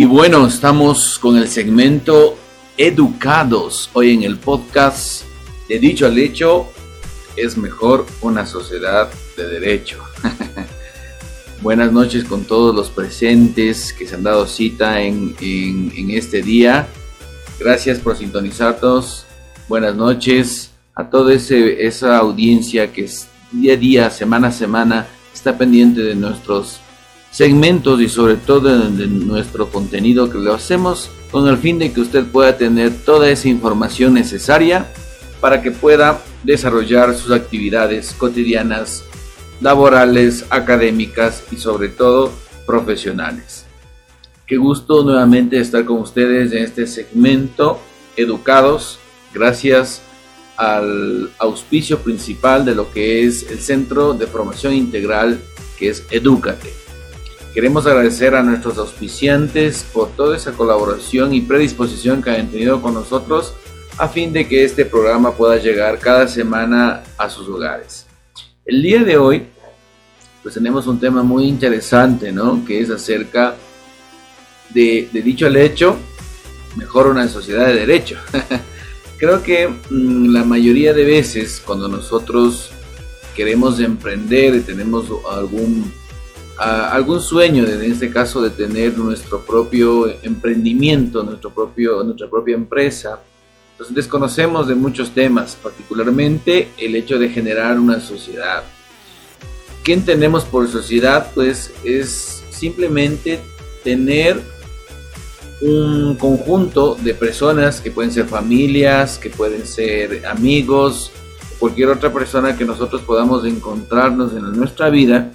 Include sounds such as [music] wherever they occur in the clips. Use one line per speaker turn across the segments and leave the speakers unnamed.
Y bueno, estamos con el segmento Educados. Hoy en el podcast de Dicho al Hecho, es mejor una sociedad de derecho. [laughs] Buenas noches con todos los presentes que se han dado cita en, este día. Gracias por sintonizarnos. Buenas noches a toda esa audiencia que día a día, semana a semana, está pendiente de nuestros segmentos y sobre todo de nuestro contenido que lo hacemos con el fin de que usted pueda tener toda esa información necesaria para que pueda desarrollar sus actividades cotidianas, laborales, académicas y sobre todo profesionales. Qué gusto nuevamente estar con ustedes en este segmento Educados, gracias al auspicio principal de lo que es el Centro de Formación Integral que es Educate. Queremos agradecer a nuestros auspiciantes por toda esa colaboración y predisposición que han tenido con nosotros a fin de que este programa pueda llegar cada semana a sus hogares. El día de hoy, pues tenemos un tema muy interesante, ¿no? Que es acerca de, dicho el hecho, mejor una sociedad de derecho. [laughs] Creo que mm, la mayoría de veces cuando nosotros queremos emprender y tenemos algún algún sueño, en este caso de tener nuestro propio emprendimiento, nuestro propio, nuestra propia empresa. Entonces desconocemos de muchos temas, particularmente el hecho de generar una sociedad. ¿Qué entendemos por sociedad? Pues es simplemente tener un conjunto de personas que pueden ser familias, que pueden ser amigos, cualquier otra persona que nosotros podamos encontrarnos en nuestra vida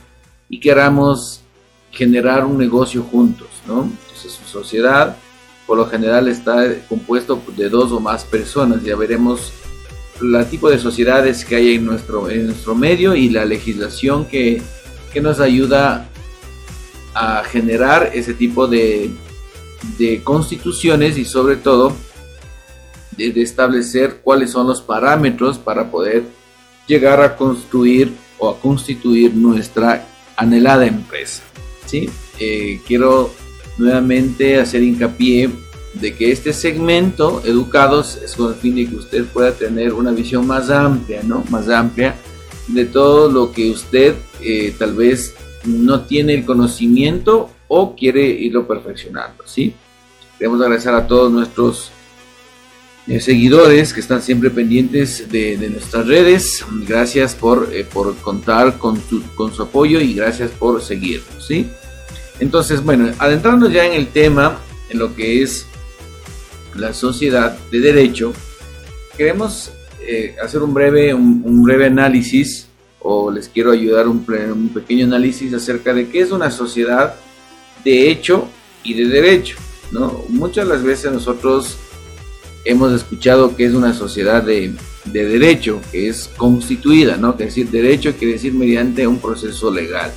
y queramos generar un negocio juntos, ¿no? Entonces su sociedad por lo general está compuesto de dos o más personas, ya veremos el tipo de sociedades que hay en nuestro, en nuestro medio y la legislación que, que nos ayuda a generar ese tipo de, de constituciones y sobre todo de, de, establecer cuáles son los parámetros para poder llegar a construir o a constituir nuestra anhelada empresa. ¿sí? Eh, quiero nuevamente hacer hincapié de que este segmento, Educados, es con el fin de que usted pueda tener una visión más amplia, ¿no? Más amplia de todo lo que usted eh, tal vez no tiene el conocimiento o quiere irlo perfeccionando, ¿sí? Queremos agradecer a todos nuestros eh, seguidores que están siempre pendientes de, nuestras redes. Gracias por, eh, por contar con su, con su apoyo y gracias por seguirnos. ¿sí? Entonces, bueno, adentrándonos ya en el tema, en lo que es la sociedad de derecho, queremos eh, hacer un breve, un, breve análisis o les quiero ayudar un, un pequeño análisis acerca de qué es una sociedad de hecho y de derecho. ¿no? Muchas las veces nosotros hemos escuchado que es una sociedad de, derecho, que es constituida, ¿no? Que decir derecho quiere decir mediante un proceso legal.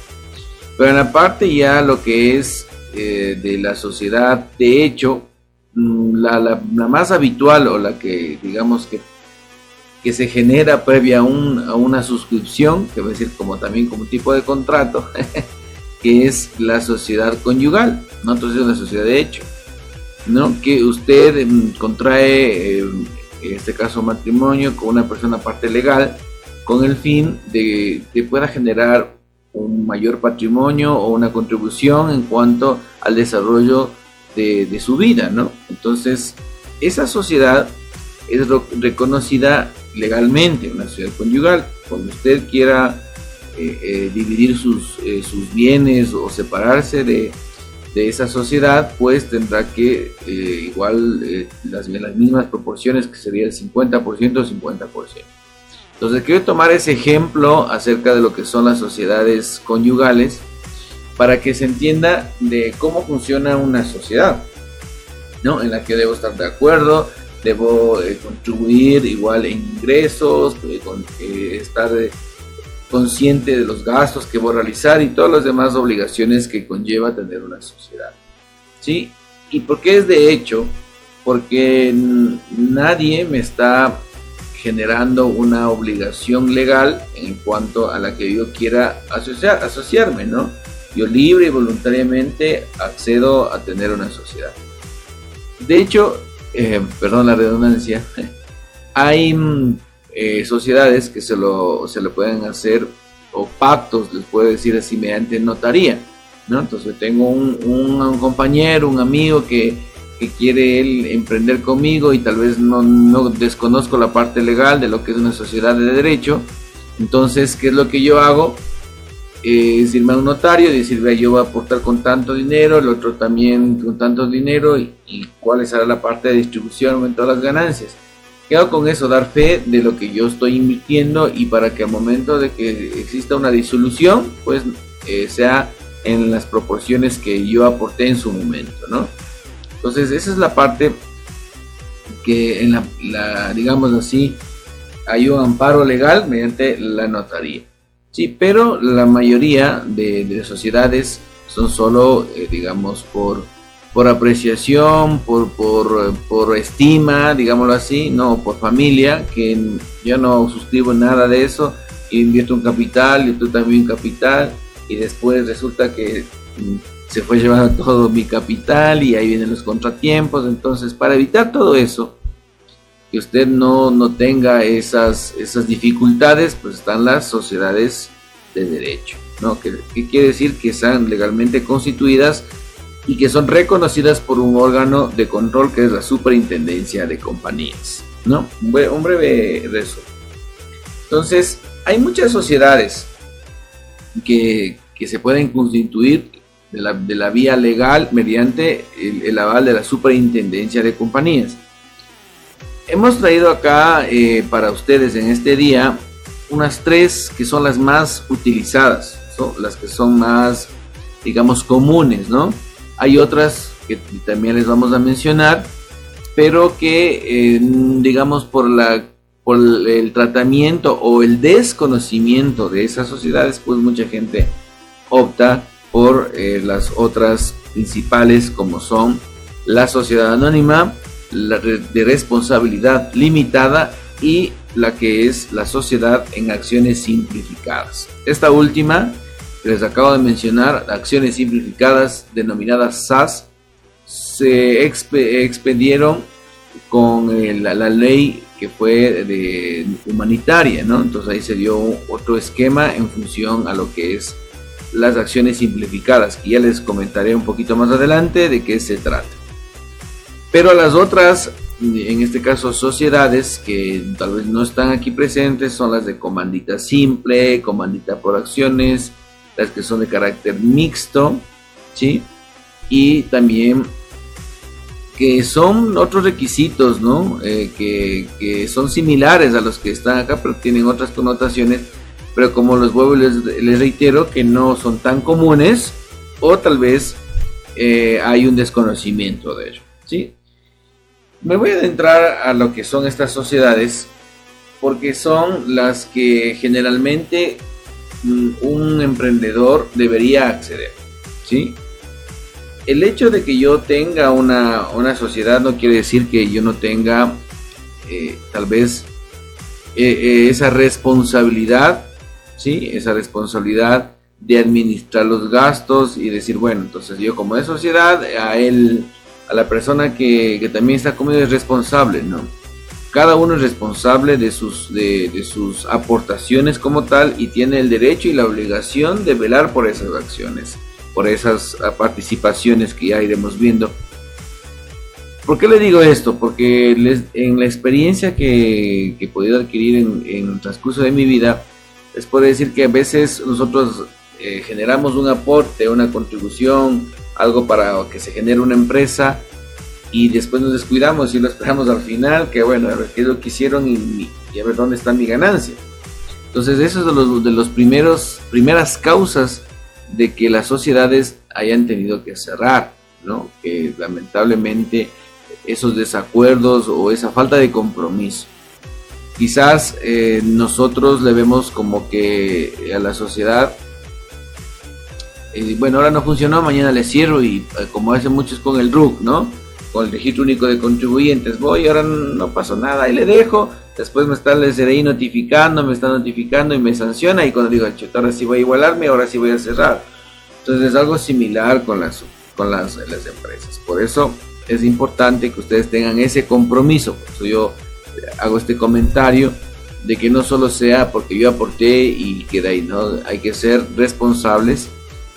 Pero en la parte ya lo que es eh, de la sociedad de hecho, mm, la, más habitual o la que digamos que, que se genera previa a, una suscripción, que va a decir como también como tipo de contrato, [laughs] que es la sociedad conyugal, ¿no? Entonces es una sociedad de hecho. ¿No? Que usted em, contrae, em, en este caso matrimonio, con una persona parte legal, con el fin de que pueda generar un mayor patrimonio o una contribución en cuanto al desarrollo de, su vida, ¿no? Entonces, esa sociedad es reconocida legalmente, una sociedad conyugal. Cuando usted quiera eh, eh, dividir sus, eh, sus bienes o separarse de, de esa sociedad, pues tendrá que eh, igual eh, las, las, mismas proporciones que sería el 50% o 50%. Entonces quiero tomar ese ejemplo acerca de lo que son las sociedades conyugales para que se entienda de cómo funciona una sociedad, ¿no? En la que debo estar de acuerdo, debo eh, contribuir igual en ingresos, con, estar consciente de los gastos que voy a realizar y todas las demás obligaciones que conlleva tener una sociedad. ¿Sí? ¿Y por qué es de hecho? Porque nadie me está generando una obligación legal en cuanto a la que yo quiera asociar, asociarme, ¿no? yo libre y voluntariamente accedo a tener una sociedad. De hecho, eh, perdón la redundancia, [laughs] hay mm, eh, sociedades que se lo, se lo pueden hacer, o pactos, les puedo decir así, mediante notaría. ¿no? Entonces tengo un, un, compañero, un amigo que, que, quiere él emprender conmigo y tal vez no, no desconozco la parte legal de lo que es una sociedad de derecho. Entonces, ¿qué es lo que yo hago? es irme a un notario y decir, yo voy a aportar con tanto dinero, el otro también con tanto dinero y, cuál será la parte de distribución en todas las ganancias. Quedo con eso, dar fe de lo que yo estoy invirtiendo y para que al momento de que exista una disolución, pues eh, sea en las proporciones que yo aporté en su momento, ¿no? Entonces esa es la parte que en la, digamos así, hay un amparo legal mediante la notaría. Sí, pero la mayoría de, sociedades son solo, eh, digamos, por, por apreciación, por, por, por, estima, digámoslo así, no por familia, que yo no suscribo nada de eso, invierto un capital y tú también un capital, y después resulta que mm, se fue llevando [laughs] todo mi capital y ahí vienen los contratiempos, entonces para evitar todo eso, que usted no, no tenga esas, esas dificultades, pues están las sociedades de derecho, ¿no? Que, quiere decir que están legalmente constituidas y que son reconocidas por un órgano de control que es la Superintendencia de Compañías, ¿no? Un breve, resumen. Entonces, hay muchas sociedades que, que se pueden constituir de la, de la, vía legal mediante el aval de la Superintendencia de Compañías. Hemos traído acá eh, para ustedes en este día unas tres que son las más utilizadas, son las que son más, digamos, comunes, ¿no? Hay otras que también les vamos a mencionar, pero que, eh, digamos, por, la, por el tratamiento o el desconocimiento de esas sociedades, pues mucha gente opta por eh, las otras principales como son la sociedad anónima, la de responsabilidad limitada y la que es la sociedad en acciones simplificadas. Esta última, les acabo de mencionar, acciones simplificadas denominadas SAS, se expedieron con la, ley que fue de humanitaria. Entonces ahí se dio otro esquema en función a lo que es las acciones simplificadas, que ya les comentaré un poquito más adelante de qué se trata. Pero las otras, en este caso sociedades que tal vez no están aquí presentes, son las de comandita simple, comandita por acciones, las que son de carácter mixto, ¿sí? Y también que son otros requisitos, ¿no? Eh, que, son similares a los que están acá, pero tienen otras connotaciones, pero como los vuelvo les, les reitero que no son tan comunes o tal vez eh, hay un desconocimiento de ello, ¿sí? Me voy a adentrar a lo que son estas sociedades porque son las que generalmente un emprendedor debería acceder. ¿sí? El hecho de que yo tenga una, sociedad no quiere decir que yo no tenga eh, tal vez eh, eh, esa responsabilidad, ¿sí? esa responsabilidad de administrar los gastos y decir, bueno, entonces yo como de sociedad, a él a la persona que, también está conmigo es responsable, ¿no? Cada uno es responsable de sus, de, sus aportaciones como tal y tiene el derecho y la obligación de velar por esas acciones, por esas ah, participaciones que ya iremos viendo. ¿Por qué le digo esto? Porque en la experiencia que, he podido adquirir en, el transcurso de mi vida, les puedo decir que a veces nosotros eh, generamos un aporte, una contribución, algo para que se genere una empresa y después nos descuidamos y lo esperamos al final, que bueno, a ver qué es lo que hicieron y, a ver dónde está mi ganancia. Entonces, eso es de los, de los primeros, primeras causas de que las sociedades hayan tenido que cerrar, ¿no? Que lamentablemente esos desacuerdos o esa falta de compromiso. Quizás eh, nosotros le vemos como que a la sociedad bueno, ahora no funcionó, mañana le cierro y eh, como hacen muchos con el RUC, ¿no? Con el registro único de contribuyentes, voy, ahora no pasó nada y le dejo, después me está el notificando, me está notificando y me sanciona y cuando digo, ahora sí voy a igualarme, ahora sí voy a cerrar. Entonces es algo similar con las, con las, las empresas. Por eso es importante que ustedes tengan ese compromiso. Por eso yo hago este comentario de que no solo sea porque yo aporté y queda ahí, ¿no? Hay que ser responsables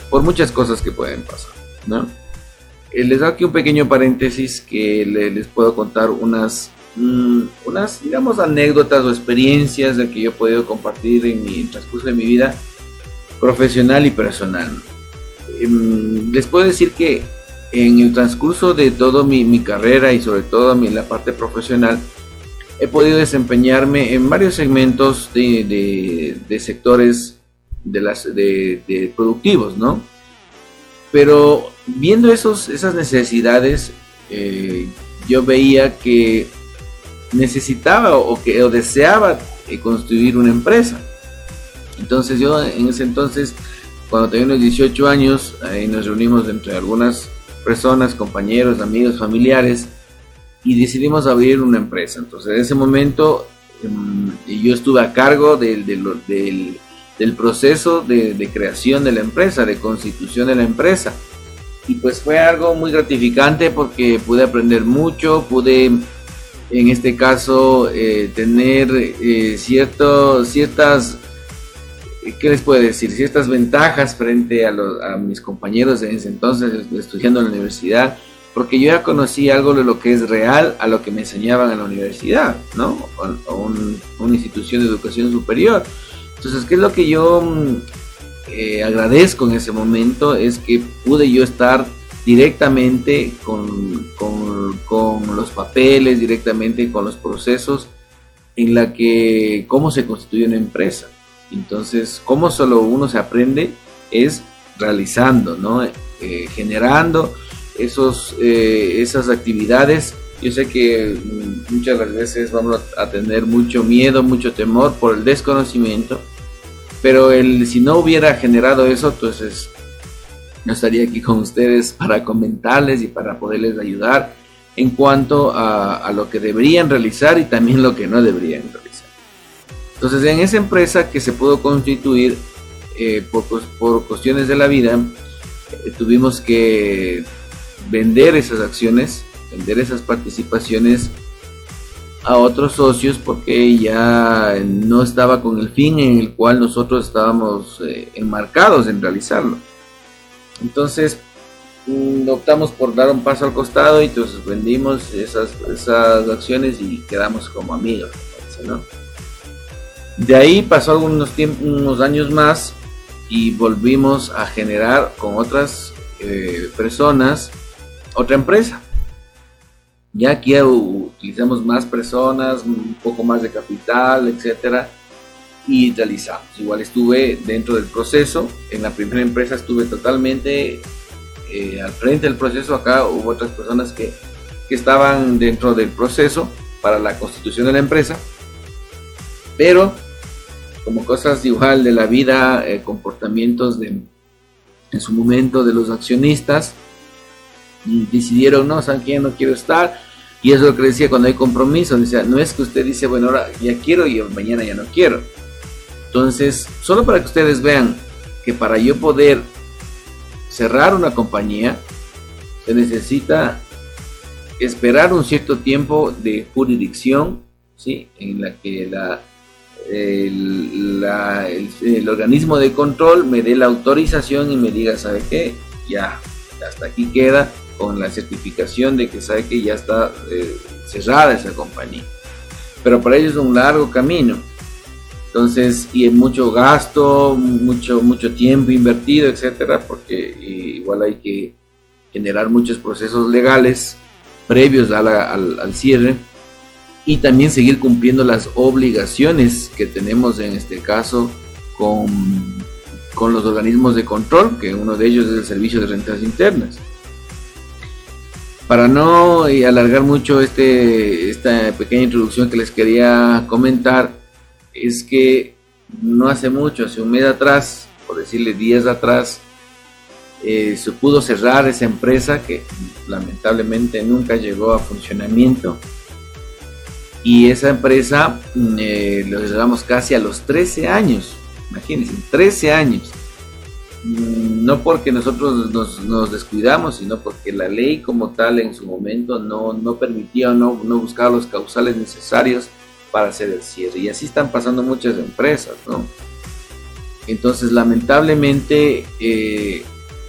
por muchas cosas que pueden pasar, ¿no? Eh, les doy aquí un pequeño paréntesis que les puedo contar unas, mm, unas, digamos, anécdotas o experiencias de que yo he podido compartir en mi transcurso de mi vida profesional y personal. Em, les puedo decir que en el transcurso de toda mi, carrera y sobre todo en la parte profesional, he podido desempeñarme en varios segmentos de, sectores de las, de, productivos, ¿no? Pero viendo esos, esas necesidades, eh, yo veía que necesitaba o que o deseaba eh, construir una empresa. Entonces yo en ese entonces, cuando tenía unos 18 años, ahí nos reunimos entre algunas personas, compañeros, amigos, familiares, y decidimos abrir una empresa. Entonces en ese momento em, yo estuve a cargo del, del, proceso de, creación de la empresa, de constitución de la empresa. Y pues fue algo muy gratificante porque pude aprender mucho, pude en este caso eh, tener eh, cierto, ciertas ¿qué les puedo decir? Ciertas ventajas frente a, a mis compañeros de ese entonces estudiando en la universidad, porque yo ya conocí algo de lo que es real a lo que me enseñaban en la universidad, ¿no? O, una institución de educación superior. Entonces, ¿qué es lo que yo mm, agradezco en ese momento? Es que pude yo estar directamente con, con, los papeles, directamente con los procesos en la que cómo se constituye una empresa entonces, ¿cómo solo uno se aprende? Es realizando, ¿no? Eh, generando esos, eh, esas actividades. Yo sé que mm, muchas las veces vamos a tener mucho miedo, mucho temor por el desconocimiento, pero el, si no hubiera generado eso, entonces no estaría aquí con ustedes para comentarles y para poderles ayudar en cuanto a, lo que deberían realizar y también lo que no deberían realizar. Entonces, en esa empresa que se pudo constituir eh, por, cuestiones de la vida, eh, tuvimos que vender esas acciones, vender esas participaciones a otros socios porque ya no estaba con el fin en el cual nosotros estábamos eh, enmarcados en realizarlo. Entonces mm, optamos por dar un paso al costado y entonces vendimos esas, esas acciones y quedamos como amigos. De ahí pasó algunos unos años más y volvimos a generar con otras eh, personas otra empresa. Ya aquí utilizamos más personas, un poco más de capital, etcétera, y realizamos. Igual estuve dentro del proceso. En la primera empresa estuve totalmente eh, al frente del proceso. Acá hubo otras personas que, que estaban dentro del proceso para la constitución de la empresa. Pero como cosas igual de la vida, eh, comportamientos de, en su momento de los accionistas, decidieron, no, ¿saben quién? No quiero estar. Y eso es lo que decía cuando hay compromiso. Decía, no es que usted dice, bueno, ahora ya quiero y mañana ya no quiero. Entonces, solo para que ustedes vean que para yo poder cerrar una compañía, se necesita esperar un cierto tiempo de jurisdicción, ¿sí? En la que la, el, el, organismo de control me dé la autorización y me diga, ¿sabe qué? Ya, hasta aquí queda con la certificación de que sabe que ya está eh, cerrada esa compañía. Pero para ellos es un largo camino. Entonces, y es mucho gasto, mucho, mucho tiempo invertido, etcétera, porque igual hay que generar muchos procesos legales previos al, al cierre y también seguir cumpliendo las obligaciones que tenemos en este caso con, con los organismos de control, que uno de ellos es el Servicio de Rentas Internas. Para no alargar mucho este, esta pequeña introducción que les quería comentar, es que no hace mucho, hace un mes atrás, por decirle días atrás, eh, se pudo cerrar esa empresa que lamentablemente nunca llegó a funcionamiento y esa empresa mm, eh, lo cerramos casi a los 13 años. Imagínense, 13 años. Mm, no porque nosotros nos, descuidamos, sino porque la ley como tal en su momento no, no permitía o no, no buscaba los causales necesarios para hacer el cierre. Y así están pasando muchas empresas, ¿no? Entonces, lamentablemente, eh,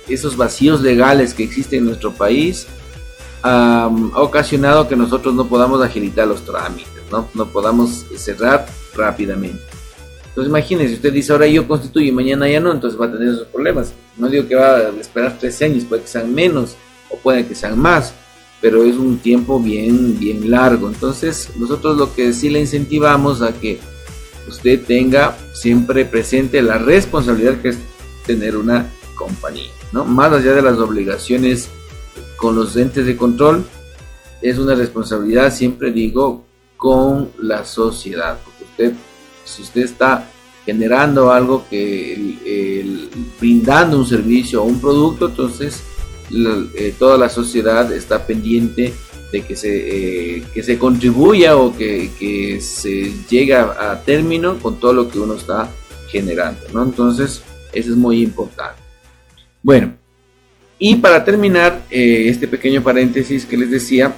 esos vacíos legales que existen en nuestro país ha ocasionado que nosotros no podamos agilitar los trámites, ¿no? No podamos cerrar rápidamente. Entonces imagínense, usted dice ahora yo constituyo y mañana ya no, entonces va a tener esos problemas. No digo que va a esperar tres años, puede que sean menos o puede que sean más, pero es un tiempo bien, bien largo. Entonces nosotros lo que sí le incentivamos a que usted tenga siempre presente la responsabilidad que es tener una compañía, ¿no? Más allá de las obligaciones con los entes de control, es una responsabilidad, siempre digo, con la sociedad, porque usted si usted está generando algo que brindando un servicio o un producto, entonces eh, toda la sociedad está pendiente de que se, eh, que se contribuya o que, se llegue a, término con todo lo que uno está generando, ¿no? Entonces, eso es muy importante. Bueno, y para terminar eh, este pequeño paréntesis que les decía,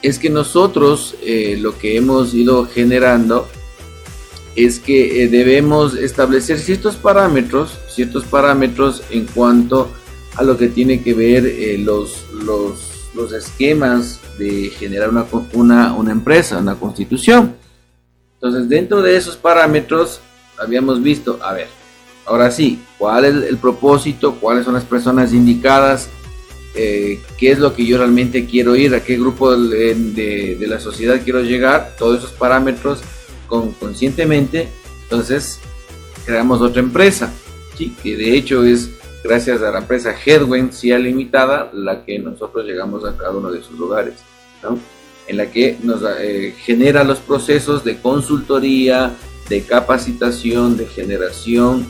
es que nosotros lo que hemos ido generando es que eh, debemos establecer ciertos parámetros, ciertos parámetros en cuanto a lo que tiene que ver eh, los, los, esquemas de generar una, una, una empresa, una constitución. Entonces, dentro de esos parámetros, habíamos visto, a ver, ahora sí, cuál es el propósito, cuáles son las personas indicadas, eh, qué es lo que yo realmente quiero ir, a qué grupo de, de, la sociedad quiero llegar, todos esos parámetros con, conscientemente, entonces creamos otra empresa, ¿sí? que de hecho es gracias a la empresa Headwind CIA Limitada la que nosotros llegamos a cada uno de sus lugares, ¿no? en la que nos eh, genera los procesos de consultoría, de capacitación, de generación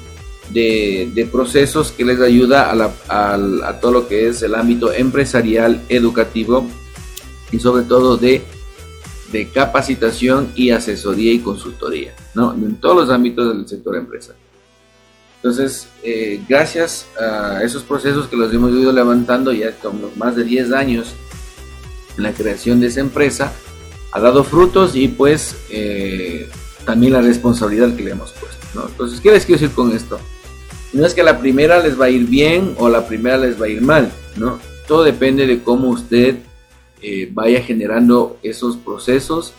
de, procesos que les ayuda a todo lo que es el ámbito empresarial, educativo y sobre todo de de capacitación y asesoría y consultoría, ¿no? En todos los ámbitos del sector empresa. Entonces, eh, gracias a esos procesos que los hemos ido levantando ya con más de 10 años en la creación de esa empresa, ha dado frutos y pues eh, también la responsabilidad que le hemos puesto, ¿no? Entonces, ¿qué les quiero decir con esto? No es que la primera les va a ir bien o la primera les va a ir mal, ¿no? Todo depende de cómo usted eh, vaya generando esos procesos,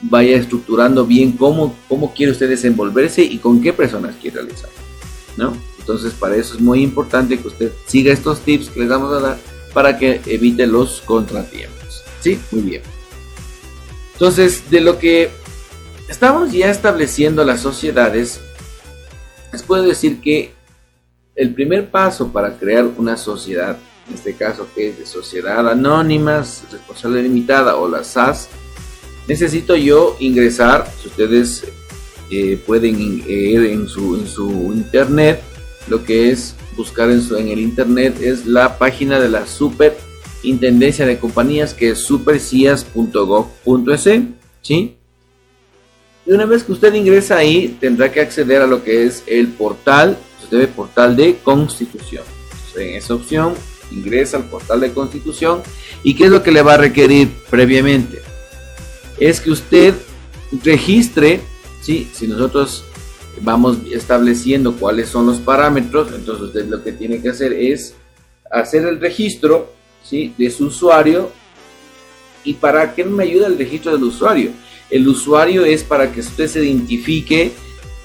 vaya estructurando bien cómo, cómo quiere usted desenvolverse y con qué personas quiere realizar. ¿no? Entonces para eso es muy importante que usted siga estos tips que les vamos a dar para que evite los contratiempos. ¿Sí? Muy bien. Entonces, de lo que estamos ya estableciendo las sociedades, les puedo decir que el primer paso para crear una sociedad en este caso que es de Sociedad Anónimas, Responsabilidad Limitada o la SAS, necesito yo ingresar, si ustedes eh, pueden ir en su, en su internet, lo que es buscar en, su, en el internet es la página de la Superintendencia de Compañías que es supercias.gov.es, ¿sí? Y una vez que usted ingresa ahí, tendrá que acceder a lo que es el portal, usted ve portal de constitución. en esa opción ingresa al portal de constitución y qué es lo que le va a requerir previamente. Es que usted registre, ¿sí? si nosotros vamos estableciendo cuáles son los parámetros, entonces usted lo que tiene que hacer es hacer el registro ¿sí? de su usuario. ¿Y para qué me ayuda el registro del usuario? El usuario es para que usted se identifique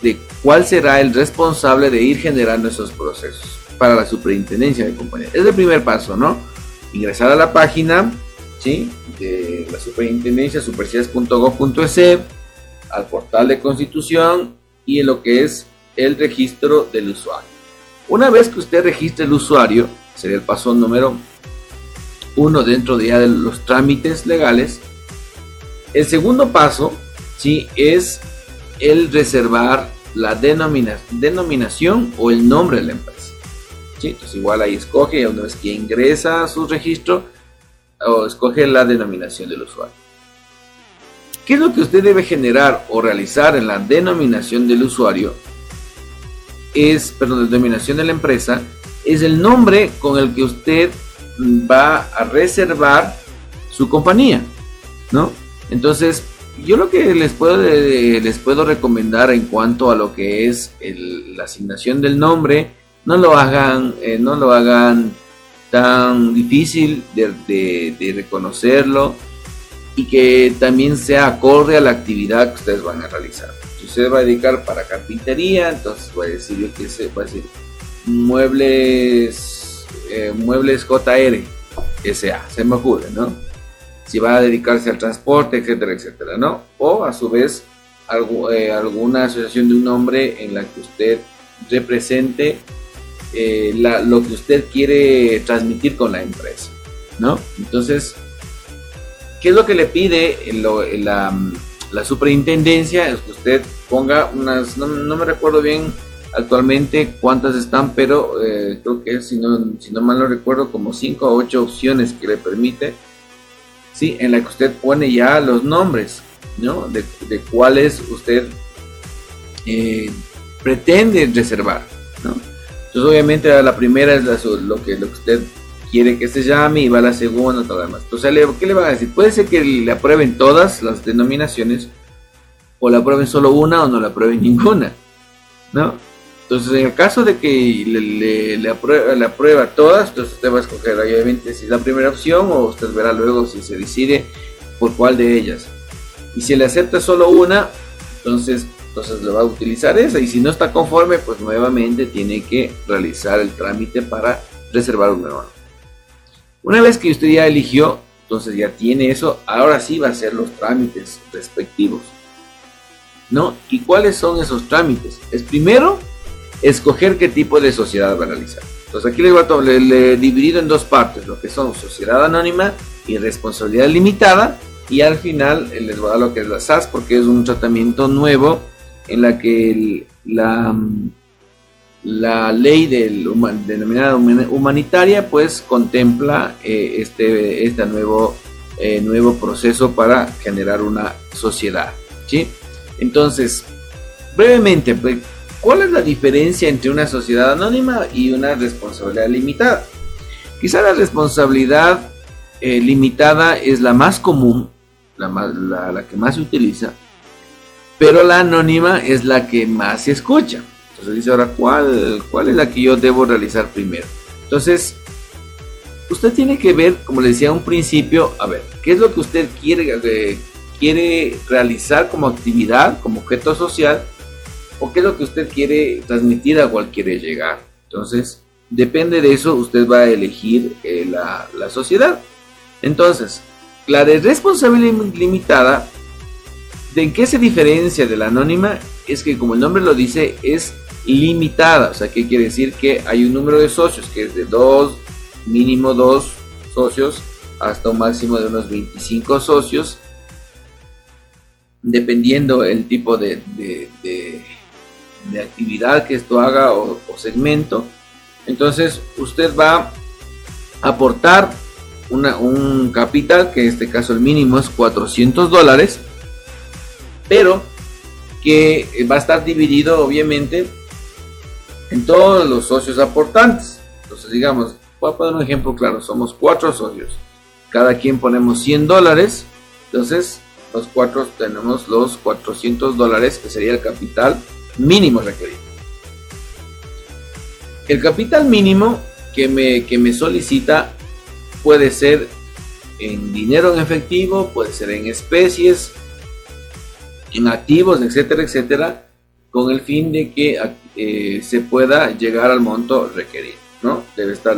de cuál será el responsable de ir generando esos procesos para la superintendencia de compañía. Es el primer paso, ¿no? Ingresar a la página, ¿sí? De la superintendencia, supercias.gov.es, al portal de constitución y en lo que es el registro del usuario. Una vez que usted registre el usuario, sería el paso número uno dentro de los trámites legales. El segundo paso, ¿sí? Es el reservar la denominación o el nombre de la empresa. Entonces igual ahí escoge, una vez que ingresa su registro, o escoge la denominación del usuario. ¿Qué es lo que usted debe generar o realizar en la denominación del usuario? es, perdón, la denominación de la empresa es el nombre con el que usted va a reservar su compañía, ¿no? Entonces, yo lo que les puedo, les puedo recomendar en cuanto a lo que es la asignación del nombre, no lo hagan, eh, no lo hagan tan difícil de, reconocerlo y que también sea acorde a la actividad que ustedes van a realizar. Si usted va a dedicar para carpintería, entonces voy a decir que se a decir muebles, eh, muebles JR SA, se me ocurre, ¿no? Si va a dedicarse al transporte, etcétera, etcétera, ¿no? O a su vez eh, alguna asociación de un nombre en la que usted represente eh, lo que usted quiere transmitir con la empresa, ¿no? Entonces, ¿qué es lo que le pide la, superintendencia? Es que usted ponga unas, no, me recuerdo bien actualmente cuántas están, pero eh, creo que si no, si no mal no recuerdo, como 5 o 8 opciones que le permite, ¿sí? En la que usted pone ya los nombres, ¿no? De, de cuáles usted eh, pretende reservar, ¿no? Entonces obviamente la primera es lo, que, lo que usted quiere que se llame y va a la segunda, todo lo demás. Entonces, ¿qué le van a decir? Puede ser que le aprueben todas las denominaciones o le aprueben solo una o no le aprueben ninguna, ¿no? Entonces, en el caso de que le, le, aprueba, todas, entonces usted va a escoger obviamente si es la primera opción o usted verá luego si se decide por cuál de ellas. Y si le acepta solo una, entonces entonces le va a utilizar esa y si no está conforme pues nuevamente tiene que realizar el trámite para reservar un nuevo una vez que usted ya eligió entonces ya tiene eso ahora sí va a hacer los trámites respectivos ¿no? ¿y cuáles son esos trámites? es primero escoger qué tipo de sociedad va a realizar entonces aquí le voy a le, dividido en dos partes lo que son sociedad anónima y responsabilidad limitada y al final les voy a dar lo que es la SAS porque es un tratamiento nuevo en la que la, la ley del, denominada humanitaria pues contempla eh, este, este nuevo, eh, nuevo proceso para generar una sociedad. ¿sí? Entonces, brevemente, pues, ¿cuál es la diferencia entre una sociedad anónima y una responsabilidad limitada? Quizá la responsabilidad eh, limitada es la más común, la, la, la que más se utiliza, pero la anónima es la que más se escucha. Entonces dice ahora, ¿cuál, cuál es la que yo debo realizar primero? Entonces, usted tiene que ver, como le decía a un principio, a ver, ¿qué es lo que usted quiere, eh, quiere realizar como actividad, como objeto social? ¿O qué es lo que usted quiere transmitir a cual quiere llegar? Entonces, depende de eso, usted va a elegir eh, la, la sociedad. Entonces, la de responsabilidad limitada ¿De qué se diferencia de la anónima? Es que como el nombre lo dice, es limitada. O sea, ¿qué quiere decir? Que hay un número de socios que es de dos, mínimo dos socios, hasta un máximo de unos 25 socios, dependiendo el tipo de, de, actividad que esto haga o, segmento. Entonces, usted va a aportar una, un capital, que en este caso el mínimo es 400 dólares pero que va a estar dividido obviamente en todos los socios aportantes. Entonces, digamos, voy a poner un ejemplo claro, somos cuatro socios, cada quien ponemos 100 dólares, entonces los cuatro tenemos los 400 dólares que sería el capital mínimo requerido. El capital mínimo que me, que me solicita puede ser en dinero en efectivo, puede ser en especies, en activos, etcétera, etcétera, con el fin de que eh, se pueda llegar al monto requerido, ¿no? Debe estar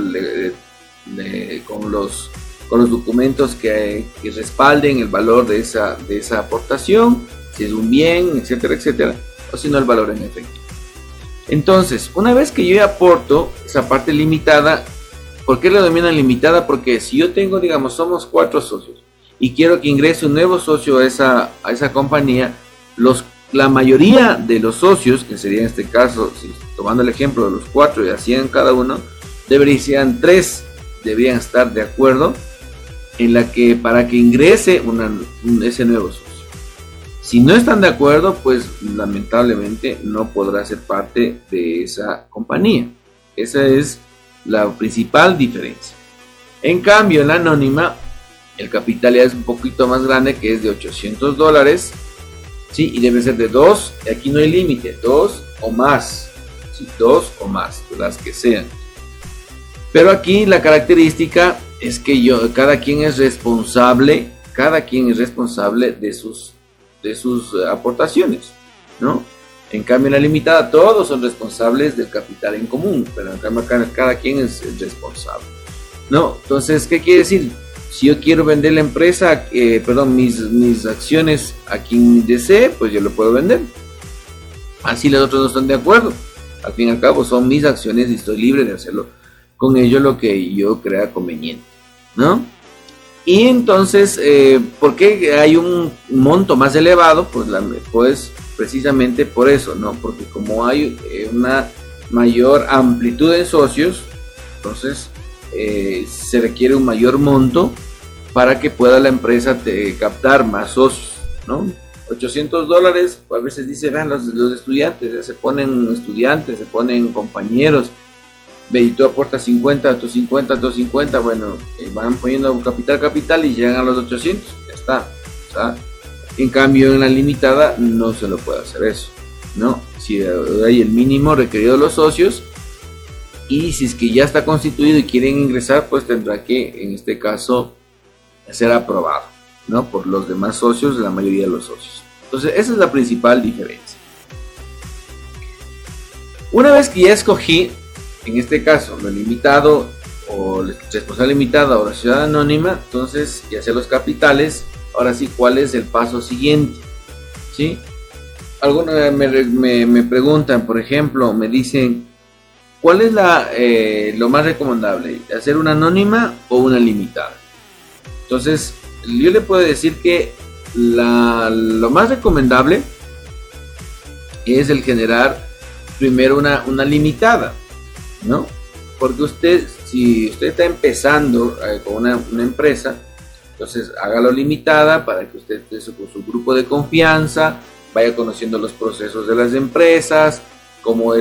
con, los, con los documentos que, respalden el valor de esa, de esa aportación, si es un bien, etcétera, etcétera, o si no el valor en efecto. Entonces, una vez que yo aporto esa parte limitada, ¿por qué la denominan limitada? Porque si yo tengo, digamos, somos cuatro socios, y quiero que ingrese un nuevo socio a esa, a esa compañía, los, la mayoría de los socios, que sería en este caso, tomando el ejemplo de los cuatro y hacían cada uno, deberían tres, deberían estar de acuerdo en la que para que ingrese una, ese nuevo socio. Si no están de acuerdo, pues lamentablemente no podrá ser parte de esa compañía. Esa es la principal diferencia. En cambio, en la anónima, el capital ya es un poquito más grande, que es de 800 dólares. Sí, y debe ser de dos. Aquí no hay límite, dos o más. Dos o más, las que sean. Pero aquí la característica es que yo, cada quien es responsable, cada quien es responsable de sus, de sus aportaciones, ¿no? En cambio, en la limitada todos son responsables del capital en común, pero en cambio cada, quien es responsable, ¿no? Entonces, ¿qué quiere decir? Si yo quiero vender la empresa, eh, perdón, mis, mis acciones a quien desee, pues yo lo puedo vender. Así los otros no están de acuerdo. Al fin y al cabo son mis acciones y estoy libre de hacerlo con ello lo que yo crea conveniente, ¿no? Y entonces, eh, ¿por qué hay un monto más elevado? Pues, la, pues precisamente por eso, ¿no? Porque como hay eh, una mayor amplitud de socios, entonces eh, se requiere un mayor monto para que pueda la empresa captar más socios, ¿no? 800 dólares, a veces dice, vean, los, los estudiantes, se ponen estudiantes, se ponen compañeros, ve y tú aportas 50, tú 50, tú 50, bueno, eh, van poniendo capital, capital y llegan a los 800, ya está. En cambio, en la limitada no se lo puede hacer eso, ¿no? Si hay el mínimo requerido de los socios y si es que ya está constituido y quieren ingresar, pues tendrá que, en este caso, ser aprobado, ¿no? Por los demás socios, la mayoría de los socios. Entonces, esa es la principal diferencia. Una vez que ya escogí en este caso, lo limitado o responsable limitada o la ciudad anónima, entonces ya sea los capitales, ahora sí, ¿cuál es el paso siguiente? ¿Sí? Algunos me, me, preguntan, por ejemplo, me dicen, ¿cuál es la, eh, lo más recomendable? ¿Hacer una anónima o una limitada? Entonces, yo le puedo decir que la, lo más recomendable es el generar primero una, una limitada. ¿no? Porque usted, si usted está empezando eh, con una, empresa, entonces hágalo limitada para que usted esté con su grupo de confianza, vaya conociendo los procesos de las empresas, cómo,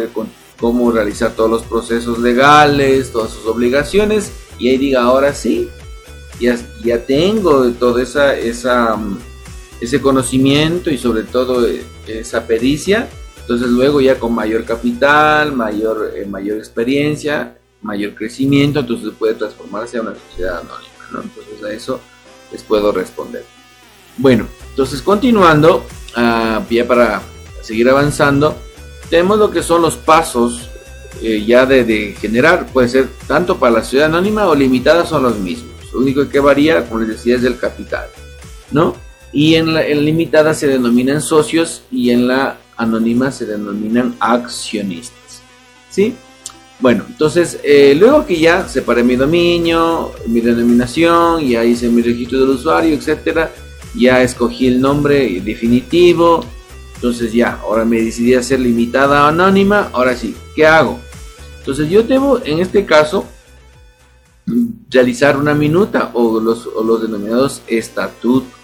cómo realizar todos los procesos legales, todas sus obligaciones, y ahí diga, ahora sí, ya, ya tengo todo esa, esa, mm, ese conocimiento y sobre todo eh, esa pericia, entonces luego ya con mayor capital, mayor, eh, mayor experiencia, mayor crecimiento, entonces puede transformarse a una sociedad anónima, ¿no? Entonces a eso les puedo responder. Bueno, entonces continuando, uh, ya para seguir avanzando, tenemos lo que son los pasos eh, ya de, generar, puede ser tanto para la sociedad anónima o limitada son los mismos. Lo único que varía, como les decía, es el capital, ¿no? Y en la limitada se denominan socios y en la anónimas se denominan accionistas. ¿Sí? Bueno, entonces, eh, luego que ya separé mi dominio, mi denominación, ya hice mi registro del usuario, etcétera, ya escogí el nombre definitivo, entonces ya, ahora me decidí a ser limitada anónima, ahora sí, ¿qué hago? Entonces yo debo, en este caso, realizar una minuta o los, denominados estatutos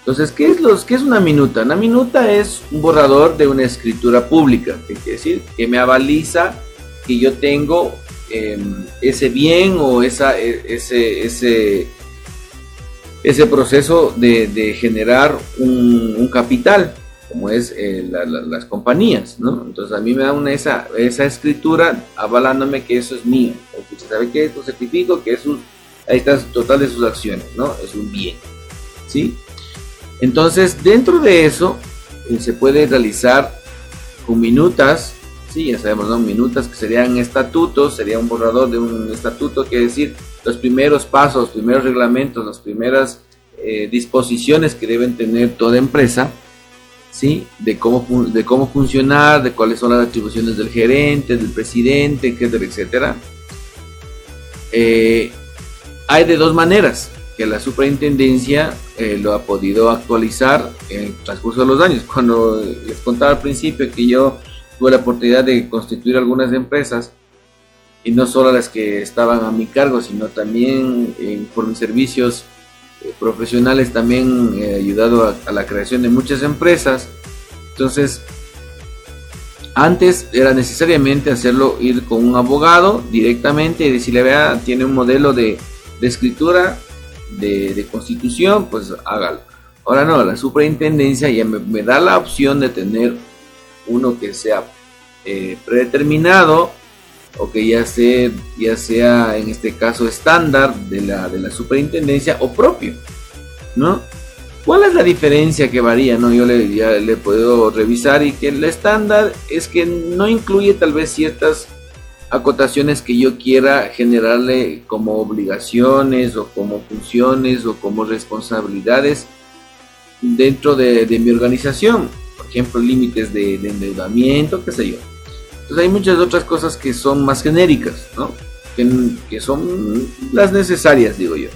entonces, ¿qué es, los, ¿qué es una minuta? Una minuta es un borrador de una escritura pública, ¿qué quiere decir? Que me avaliza que yo tengo em, ese bien o e, ese, ese, ese proceso de, generar un, capital, como es eh, las compañías, ¿no? Entonces a mí me da una, esa, escritura avalándome que eso es mío. Usted sabe que esto certifico que es un, ahí está total de sus acciones, ¿no? Es un bien, ¿sí? Entonces, dentro de eso, eh, se puede realizar con minutas, sí, ya sabemos, ¿no? Minutas que serían estatutos, sería un borrador de un estatuto, que decir los primeros pasos, los primeros reglamentos, las primeras eh, disposiciones que deben tener toda empresa, ¿sí? De cómo, de cómo funcionar, de cuáles son las atribuciones del gerente, del presidente, etcétera, etcétera. Eh, hay de dos maneras que la superintendencia eh, lo ha podido actualizar en el transcurso de los años. Cuando les contaba al principio que yo tuve la oportunidad de constituir algunas empresas, y no solo las que estaban a mi cargo, sino también eh, por mis servicios eh, profesionales también he ayudado a, la creación de muchas empresas. Entonces, antes era necesariamente hacerlo ir con un abogado directamente y decirle, vea, tiene un modelo de, escritura, de, constitución, pues hágalo. Ahora no, la superintendencia ya me, da la opción de tener uno que sea eh, predeterminado o que ya sea, ya sea en este caso estándar de la, de la superintendencia o propio, ¿no? ¿Cuál es la diferencia que varía? No? Yo le, ya le puedo revisar y que el estándar es que no incluye tal vez ciertas acotaciones que yo quiera generarle como obligaciones o como funciones o como responsabilidades dentro de, mi organización. Por ejemplo, límites de, de endeudamiento, qué sé yo hay muchas otras cosas que son más genéricas, ¿no? Que, son las necesarias, digo yo.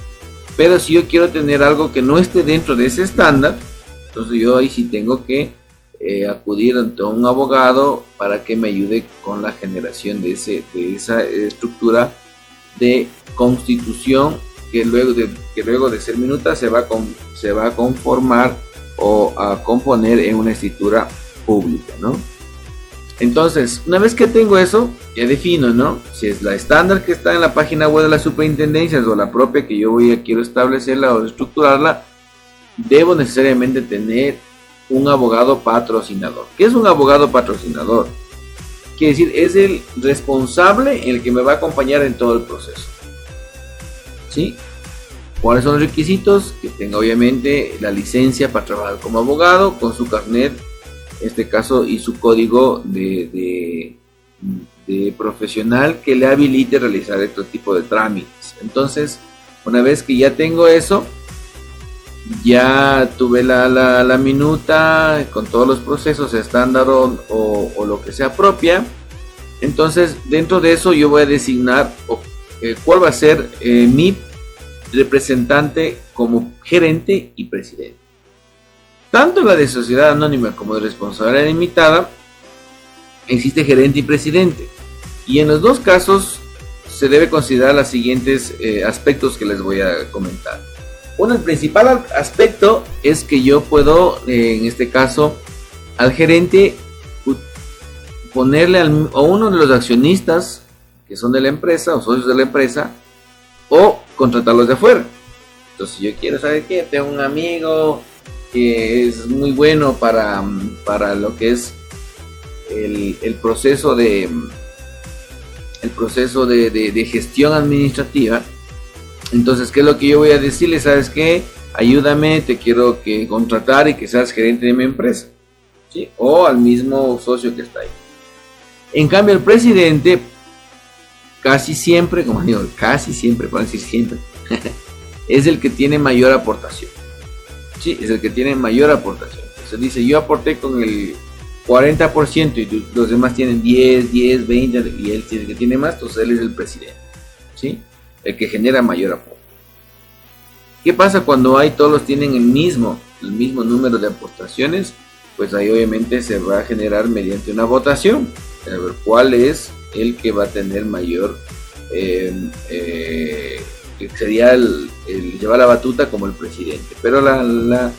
Pero si yo quiero tener algo que no esté dentro de ese estándar, entonces yo ahí sí tengo que eh, acudir ante un abogado para que me ayude con la generación de, ese, de esa estructura de constitución que luego de, que luego de ser minuta se va, se va a conformar o a componer en una escritura pública, ¿no? Entonces, una vez que tengo eso, ya defino, ¿no? Si es la estándar que está en la página web de la superintendencia o la propia que yo voy a quiero establecerla o estructurarla, debo necesariamente tener un abogado patrocinador. ¿Qué es un abogado patrocinador? Quiere decir, es el responsable el que me va a acompañar en todo el proceso. ¿Sí? ¿Cuáles son los requisitos? Que tenga obviamente la licencia para trabajar como abogado con su carnet este caso y su código de, profesional que le habilite realizar este tipo de trámites. Entonces, una vez que ya tengo eso, ya tuve la, la, minuta con todos los procesos estándar o, o, lo que sea propia. Entonces, dentro de eso yo voy a designar eh, cuál va a ser eh, mi representante como gerente y presidente. Tanto la de sociedad anónima como de responsabilidad limitada existe gerente y presidente. Y en los dos casos se debe considerar los siguientes eh, aspectos que les voy a comentar. Uno, el principal aspecto es que yo puedo, eh, en este caso, al gerente ponerle a uno de los accionistas que son de la empresa o socios de la empresa o contratarlos de afuera. Entonces, si yo quiero saber qué, tengo un amigo es muy bueno para, para lo que es el, el proceso de el proceso de, de, gestión administrativa. Entonces, ¿qué es lo que yo voy a decirle? ¿Sabes qué? Ayúdame, te quiero que contratar y que seas gerente de mi empresa. ¿sí? O al mismo socio que está ahí. En cambio, el presidente, casi siempre, como digo, casi siempre, siempre, [laughs] es el que tiene mayor aportación. Sí, es el que tiene mayor aportación. Se dice, yo aporté con el 40% y los demás tienen 10, 10, 20 y él tiene que tiene más, entonces él es el presidente. ¿Sí? El que genera mayor aporte. ¿Qué pasa cuando hay todos tienen el mismo, el mismo número de aportaciones? Pues ahí obviamente se va a generar mediante una votación, a ver cuál es el que va a tener mayor eh, eh, sería el, llevar la batuta como el presidente. Pero la, la,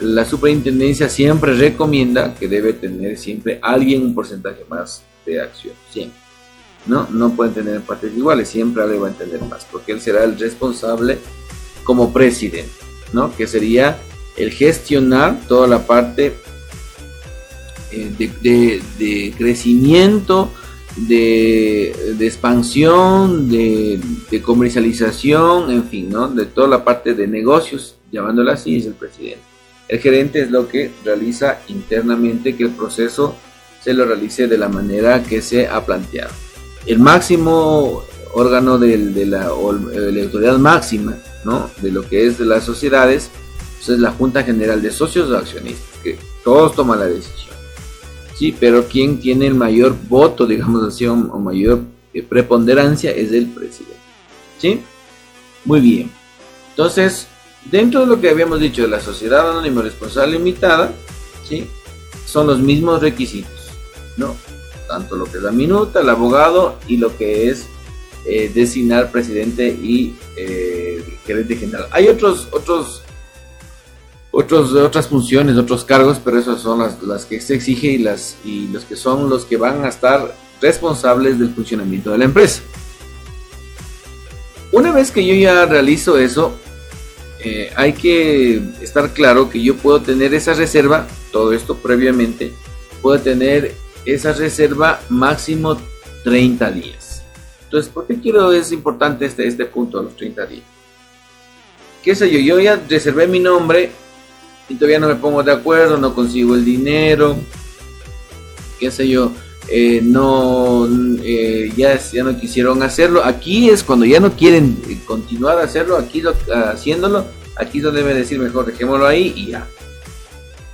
la, superintendencia siempre recomienda que debe tener siempre alguien un porcentaje más de acción, siempre. No, no pueden tener partes iguales, siempre alguien va a tener más, porque él será el responsable como presidente, ¿no? Que sería el gestionar toda la parte eh, de, de crecimiento, de, expansión, de, comercialización, en fin, ¿no? De toda la parte de negocios, llamándola así, es el presidente. El gerente es lo que realiza internamente que el proceso se lo realice de la manera que se ha planteado. El máximo órgano de, la, la, autoridad máxima, ¿no? De lo que es de las sociedades, pues es la Junta General de Socios o Accionistas, que todos toman la decisión. Sí, pero quien tiene el mayor voto, digamos así, o, mayor eh, preponderancia es el presidente. ¿Sí? Muy bien. Entonces, dentro de lo que habíamos dicho de la sociedad anónima responsable limitada, ¿sí? Son los mismos requisitos, ¿no? Tanto lo que es la minuta, el abogado y lo que es eh, designar presidente y eh, gerente general. Hay otros, otros, otros, otras funciones, otros cargos, pero esas son las, las que se exige y, las, y los que son los que van a estar responsables del funcionamiento de la empresa. Una vez que yo ya realizo eso, eh, hay que estar claro que yo puedo tener esa reserva, todo esto previamente, puedo tener esa reserva máximo 30 días. Entonces, ¿por qué quiero, es importante este, este punto los 30 días? ¿Qué sé yo? Yo ya reservé mi nombre y todavía no me pongo de acuerdo, no consigo el dinero, qué sé yo, eh, no, eh, ya, ya no quisieron hacerlo. Aquí es cuando ya no quieren eh, continuar a hacerlo, aquí lo, haciéndolo, aquí es donde debe decir mejor, dejémoslo ahí y ya.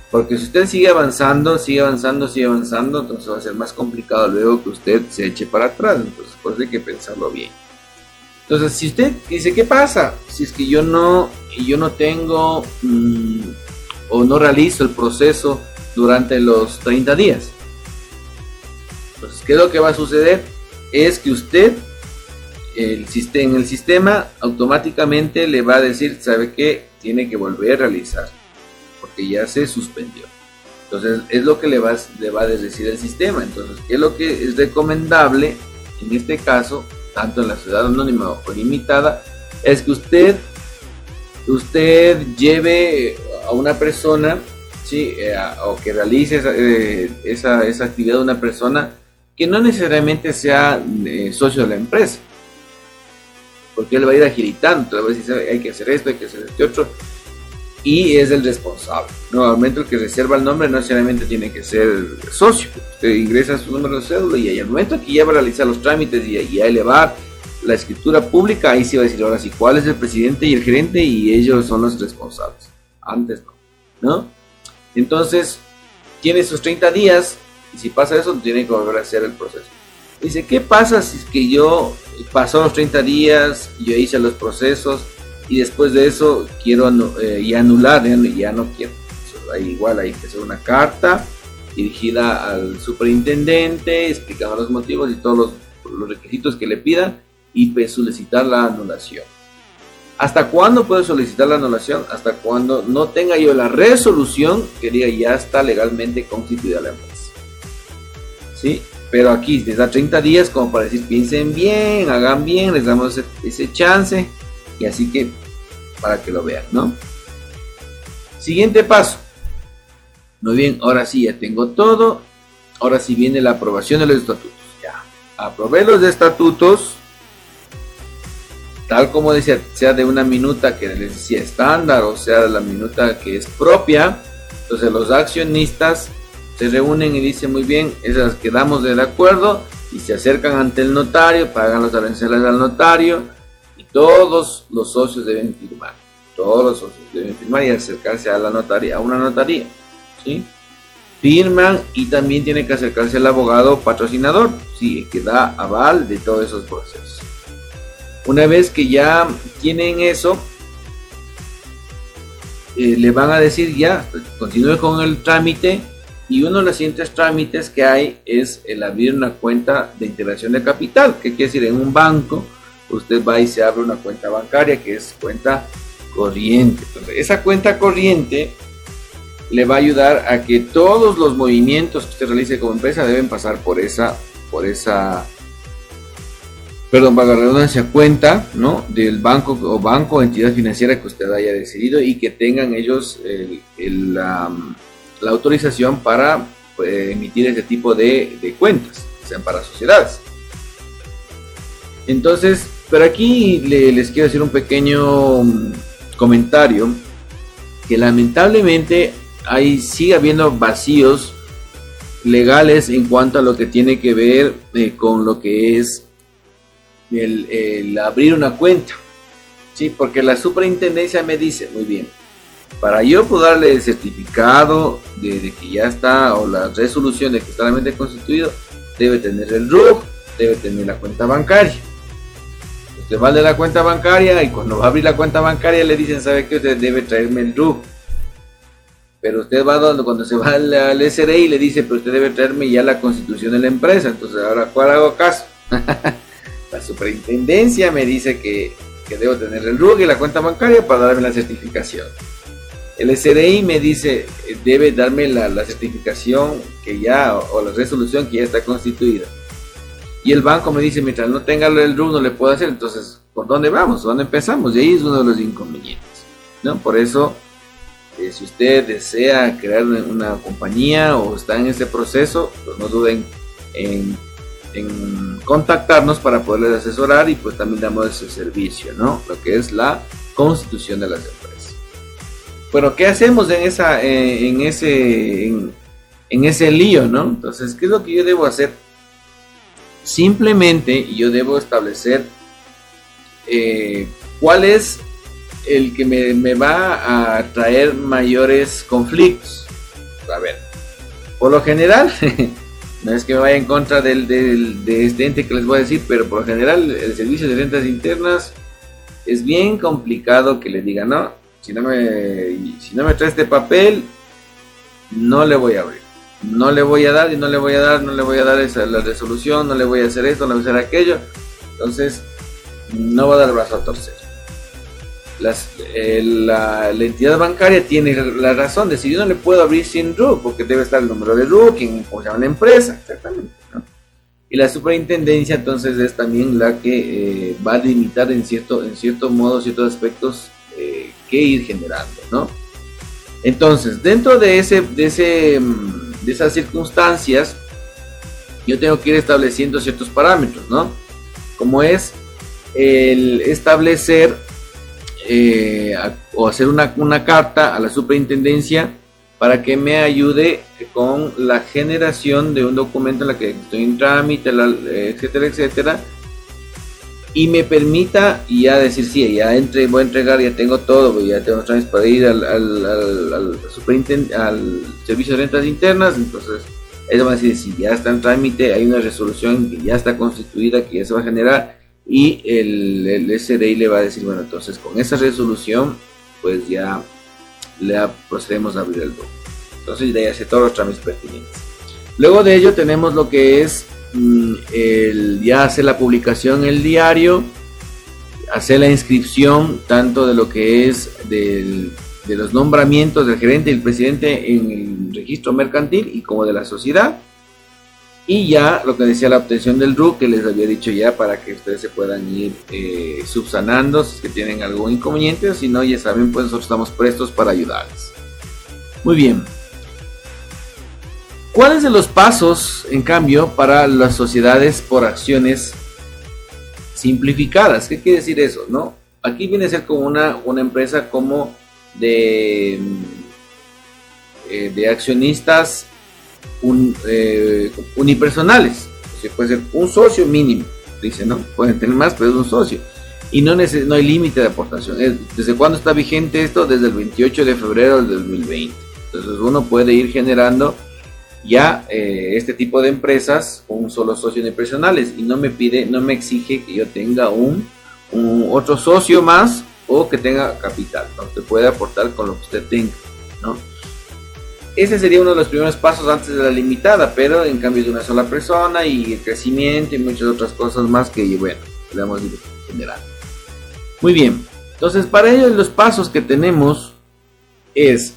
Porque si usted sigue avanzando, sigue avanzando, sigue avanzando, entonces va a ser más complicado luego que usted se eche para atrás. Entonces, pues hay que pensarlo bien. Entonces, si usted dice, ¿qué pasa? Si es que yo no, yo no tengo mm, o no realizo el proceso durante los 30 días entonces, ¿qué es lo que va a suceder? Es que usted, el, en el sistema, automáticamente le va a decir, ¿sabe qué? Tiene que volver a realizar, porque ya se suspendió. Entonces, es lo que le va, le va a decir el sistema. Entonces, ¿qué es lo que es recomendable en este caso, tanto en la ciudad anónima o limitada? Es que usted, usted lleve a una persona Sí, eh, o que realice esa, eh, esa, esa, actividad de una persona que no necesariamente sea eh, socio de la empresa, porque él va a ir agilitando, hay que hacer esto, hay que hacer este otro, y es el responsable. Nuevamente el que reserva el nombre no necesariamente tiene que ser socio, ingresa su número de cédula y al momento que ya va a realizar los trámites y, a elevar la escritura pública, ahí sí va a decir ahora sí cuál es el presidente y el gerente y ellos son los responsables. Antes no, ¿no? Entonces, tiene sus 30 días y si pasa eso, tiene que volver a hacer el proceso. Dice, ¿qué pasa si es que yo pasó los 30 días, yo hice los procesos y después de eso quiero eh, y anular, ya, no quiero? igual hay que hacer una carta dirigida al superintendente, explicando los motivos y todos los, los requisitos que le pidan y pues, solicitar la anulación. ¿Hasta cuándo puedo solicitar la anulación? Hasta cuando no tenga yo la resolución que diga ya está legalmente constituida la empresa. ¿sí? Pero aquí les da 30 días como para decir piensen bien, hagan bien, les damos ese, chance y así que para que lo vean, ¿no? Siguiente paso. Muy bien, ahora sí ya tengo todo. Ahora sí viene la aprobación de los estatutos. Ya, aprobé los estatutos. Tal como decía, sea de una minuta que les decía estándar o sea de la minuta que es propia. Entonces los accionistas se reúnen y dicen muy bien, esas quedamos de acuerdo y se acercan ante el notario, pagan los aranceles al notario y todos los socios deben firmar. Todos los socios deben firmar y acercarse a la notaría, a una notaría. ¿sí? Firman y también tiene que acercarse al abogado patrocinador, sí, que da aval de todos esos procesos. Una vez que ya tienen eso, eh, le van a decir ya, continúe con el trámite y uno de los siguientes trámites que hay es el abrir una cuenta de integración de capital, que quiere decir en un banco usted va y se abre una cuenta bancaria que es cuenta corriente. Entonces, esa cuenta corriente le va a ayudar a que todos los movimientos que usted realice como empresa deben pasar por esa, por esa, perdón, para la redundancia, cuenta, ¿no? Del banco o banco entidad financiera que usted haya decidido y que tengan ellos el, el la autorización para pues, emitir ese tipo de, cuentas, sean para sociedades. Entonces, pero aquí les quiero hacer un pequeño mm, comentario que lamentablemente hay, sigue habiendo vacíos legales en cuanto a lo que tiene que ver eh, con lo que es el, abrir una cuenta. ¿sí? Porque la superintendencia me dice, muy bien, para yo poder darle el certificado de, que ya está o la resolución de que está realmente constituido, debe tener el RUG, debe tener la cuenta bancaria. Usted va de la cuenta bancaria y cuando va a abrir la cuenta bancaria le dicen, ¿sabe qué? Usted debe traerme el RUG. Pero usted va donde, cuando se va al, al SRI le dice, pero usted debe traerme ya la constitución de la empresa. Entonces, ahora, ¿cuál hago caso? [laughs] la superintendencia me dice que que debo tener el RUG y la cuenta bancaria para darme la certificación. El SRI me dice, eh, debe darme la, certificación que ya, o, la resolución que ya está constituida. Y el banco me dice, mientras no tenga el RUG no le puedo hacer, entonces, ¿por dónde vamos? ¿Dónde empezamos? Y ahí es uno de los inconvenientes. ¿no? Por eso, eh, si usted desea crear una, compañía o está en ese proceso, pues no duden en, contactarnos para poderles asesorar y pues también damos ese servicio, ¿no? Lo que es la constitución de las empresas. Bueno, ¿qué hacemos en, esa, eh, en, ese, en, ese lío, ¿no? Entonces, ¿qué es lo que yo debo hacer? Simplemente yo debo establecer eh, cuál es el que me, va a traer mayores conflictos. A ver, por lo general, [laughs] no es que me vaya en contra del, de este ente que les voy a decir, pero por general el servicio de rentas internas es bien complicado que le diga, no, si no me, si no me trae este papel, no le voy a abrir. No le voy a dar y no le voy a dar, no le voy a dar esa, la resolución, no le voy a hacer esto, no le voy a hacer aquello. Entonces, no va a dar brazo a torcer. Eh, la, entidad bancaria tiene la razón de si yo no le puedo abrir sin RUC, porque debe estar el número de RUC, quién se llama la empresa, exactamente. Y la superintendencia entonces es también la que eh, va a limitar en cierto, en cierto modo ciertos aspectos eh, que ir generando, ¿no? Entonces, dentro de, ese, de, ese, mm, de esas circunstancias, yo tengo que ir estableciendo ciertos parámetros, ¿no? Como es el establecer eh, o hacer una, una, carta a la superintendencia para que me ayude con la generación de un documento en la que estoy en trámite, etcétera, etcétera, y me permita ya decir, sí, ya entre, voy a entregar, ya tengo todo, ya tengo trámites para ir al, al, al, al servicio de rentas internas, entonces ellos van a decir, si ya está en trámite, hay una resolución que ya está constituida, que ya se va a generar, y el, el SDI le va a decir, bueno, entonces con esa resolución, pues ya procedemos a abrir el doc. Entonces ya hace todos los trámites pertinentes. Luego de ello tenemos lo que es mm, el, ya hacer la publicación en el diario, hacer la inscripción tanto de lo que es del, de los nombramientos del gerente y el presidente en el registro mercantil y como de la sociedad y ya lo que decía la obtención del RUC, que les había dicho ya para que ustedes se puedan ir eh, subsanando si es que tienen algún inconveniente, si no, ya saben, pues nosotros estamos prestos para ayudarles. Muy bien. ¿Cuáles de los pasos, en cambio, para las sociedades por acciones simplificadas? ¿Qué quiere decir eso? ¿No? Aquí viene a ser como una, una empresa como de, eh, de accionistas un, eh, unipersonales. puede ser un socio mínimo, dice, ¿no? Pueden tener más, pero es un socio. Y no, no hay límite de aportación. ¿Desde cuándo está vigente esto? Desde el 28 de febrero del 2020. Entonces uno puede ir generando ya eh, este tipo de empresas con un solo socio unipersonales y no me pide, no me exige que yo tenga un, un otro socio más o que tenga capital. ¿no? Usted puede aportar con lo que usted tenga, ¿no? Ese sería uno de los primeros pasos antes de la limitada, pero en cambio de una sola persona y el crecimiento y muchas otras cosas más que, bueno, le a ir generando. Muy bien, entonces para ello los pasos que tenemos es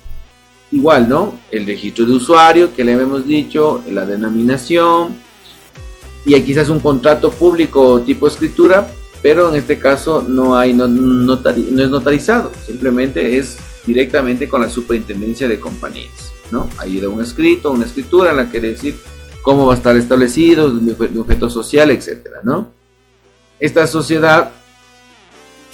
igual, ¿no? El registro de usuario que le hemos dicho, la denominación y aquí quizás un contrato público tipo escritura, pero en este caso no hay no es notarizado, simplemente es directamente con la superintendencia de compañías. ¿No? Ahí da un escrito, una escritura en la que decir cómo va a estar establecido, mi objeto social, etcétera, ¿no? Esta sociedad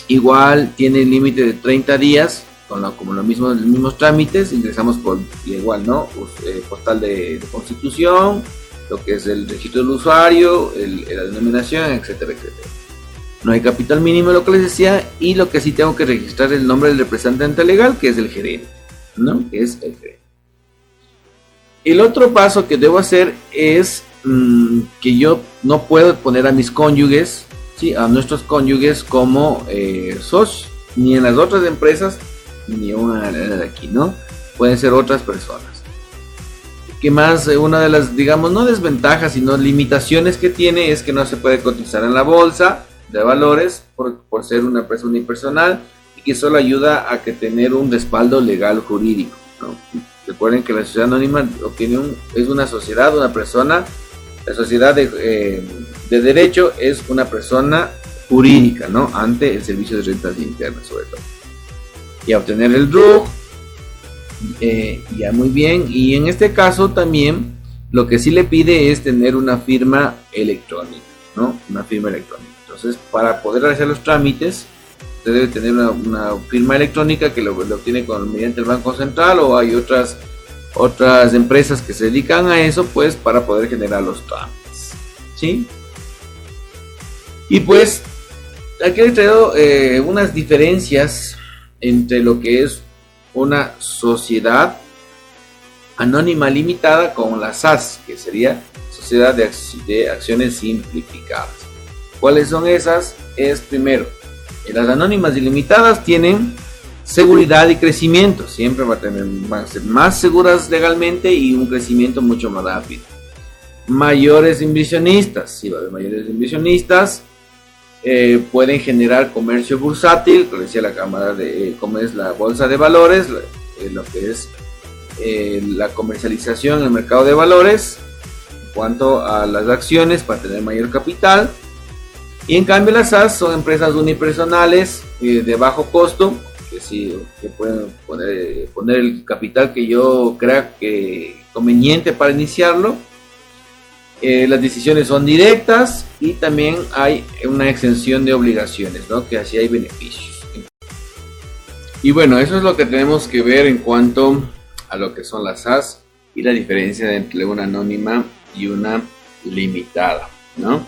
igual tiene límite de 30 días, con como los mismos, los mismos trámites, ingresamos por igual, ¿no? Pues, eh, portal de, constitución, lo que es el registro del usuario, la denominación, etcétera, etcétera. No hay capital mínimo, lo que les decía, y lo que sí tengo que registrar es el nombre del representante legal, que es el gerente, ¿no? Que es el gerente. El otro paso que debo hacer es mm, que yo no puedo poner a mis cónyuges, ¿sí? a nuestros cónyuges como eh, socios, ni en las otras empresas, ni una de aquí, ¿no? Pueden ser otras personas. ¿Qué más? Una de las, digamos, no desventajas, sino limitaciones que tiene es que no se puede cotizar en la bolsa, de valores por, ser una empresa unipersonal y que solo ayuda a que tener un respaldo legal jurídico. Recuerden que la sociedad anónima obtiene es una sociedad, una persona, la sociedad de, eh, de derecho es una persona jurídica, ¿no? Ante el servicio de rentas internas, sobre todo. Y obtener el RUG, eh, ya muy bien. Y en este caso también lo que sí le pide es tener una firma electrónica, ¿no? Una firma electrónica. Entonces, para poder hacer los trámites, usted debe tener una, firma electrónica que lo, obtiene con, mediante el Banco Central o hay otras, otras empresas que se dedican a eso, pues, para poder generar los trámites. ¿Sí? Y pues, aquí he traído eh, unas diferencias entre lo que es una sociedad anónima limitada con la SAS, que sería Sociedad de Acciones Simplificadas. ¿Cuáles son esas? Es primero, las anónimas ilimitadas tienen seguridad y crecimiento, siempre va a tener, más seguras legalmente y un crecimiento mucho más rápido. Mayores inversionistas, si va a haber mayores inversionistas, eh, pueden generar comercio bursátil, como decía la Cámara de, eh, como es la Bolsa de Valores, eh, lo que es la comercialización en el mercado de valores, en cuanto a las acciones para tener mayor capital. Y en cambio las SAS son empresas unipersonales de bajo costo, que sí, pueden poner, poner el capital que yo crea que conveniente para iniciarlo eh, las decisiones son directas y también hay una exención de obligaciones, ¿no? que así hay beneficios. Y bueno, eso es lo que tenemos que ver en cuanto a lo que son las SAS y la diferencia entre una anónima y una limitada. ¿no?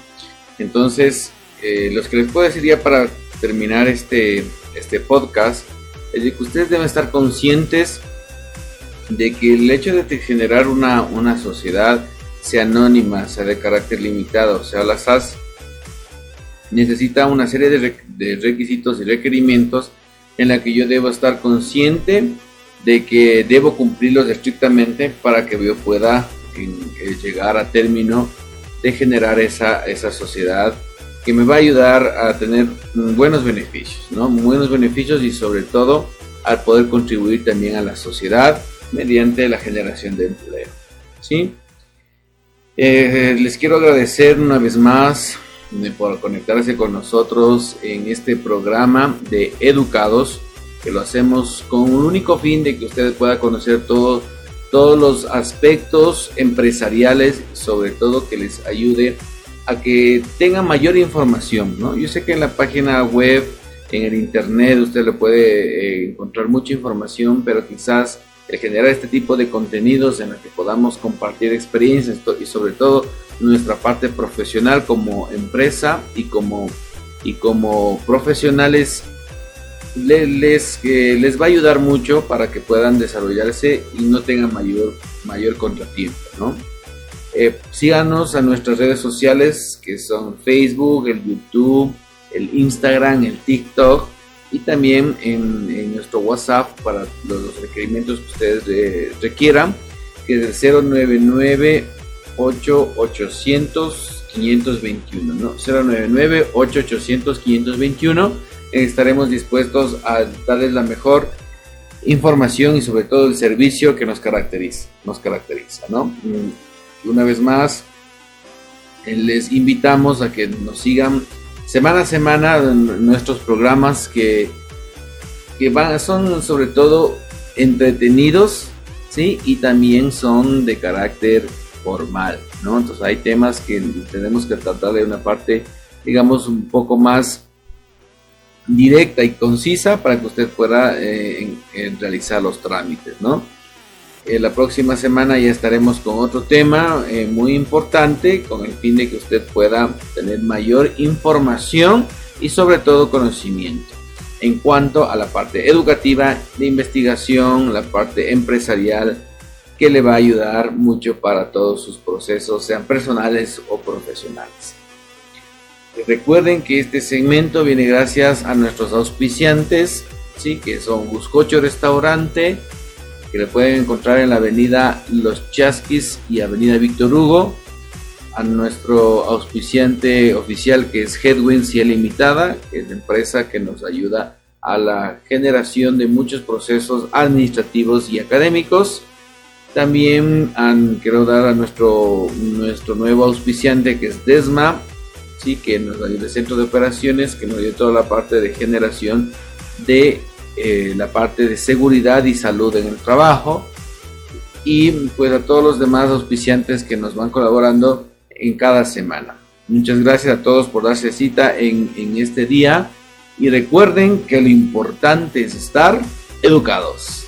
Entonces, eh, los que les puedo decir ya para terminar este, este podcast es de que ustedes deben estar conscientes de que el hecho de generar una, una sociedad sea anónima, sea de carácter limitado, sea la SAS, necesita una serie de, requisitos y requerimientos en la que yo debo estar consciente de que debo cumplirlos estrictamente para que yo pueda eh, llegar a término de generar esa, esa sociedad que me va a ayudar a tener buenos beneficios, ¿no? Buenos beneficios y sobre todo al poder contribuir también a la sociedad mediante la generación de empleo, ¿sí? Eh, les quiero agradecer una vez más eh, por conectarse con nosotros en este programa de Educados, que lo hacemos con un único fin de que ustedes puedan conocer todos los aspectos empresariales, sobre todo que les ayude a que tengan mayor información. ¿no? Yo sé que en la página web, en el internet, usted le puede eh, encontrar mucha información, pero quizás generar este tipo de contenidos en los que podamos compartir experiencias y sobre todo nuestra parte profesional como empresa y como, y como profesionales les, les va a ayudar mucho para que puedan desarrollarse y no tengan mayor, mayor contratiempo. ¿no? Eh, síganos a nuestras redes sociales que son Facebook, el YouTube, el Instagram, el TikTok y también en, nuestro WhatsApp para los, requerimientos que ustedes requieran, que es el 099 8800 521, ¿no? 099 8800 521. Estaremos dispuestos a darles la mejor información y sobre todo el servicio que nos caracteriza, nos caracteriza, ¿no? Una vez más, les invitamos a que nos sigan semana a semana nuestros programas que, que van, son sobre todo entretenidos, ¿sí? Y también son de carácter formal, ¿no? Entonces hay temas que tenemos que tratar de una parte, digamos, un poco más directa y concisa para que usted pueda eh, realizar los trámites, ¿no? Eh, la próxima semana ya estaremos con otro tema eh, muy importante con el fin de que usted pueda tener mayor información y sobre todo conocimiento en cuanto a la parte educativa, de investigación, la parte empresarial que le va a ayudar mucho para todos sus procesos, sean personales o profesionales. Recuerden que este segmento viene gracias a nuestros auspiciantes, ¿sí? que son Buscocho Restaurante, que le pueden encontrar en la avenida Los Chasquis y avenida Víctor Hugo. a nuestro auspiciante oficial que es Headwinds y Limitada, que es la empresa que nos ayuda a la generación de muchos procesos administrativos y académicos. También quiero dar a nuestro, nuestro nuevo auspiciante que es Desma, ¿sí? que nos ayuda el centro de operaciones, que nos ayuda toda la parte de generación de eh, la parte de seguridad y salud en el trabajo. Y pues a todos los demás auspiciantes que nos van colaborando en cada semana. Muchas gracias a todos por darse cita en, en este día y recuerden que lo importante es estar educados.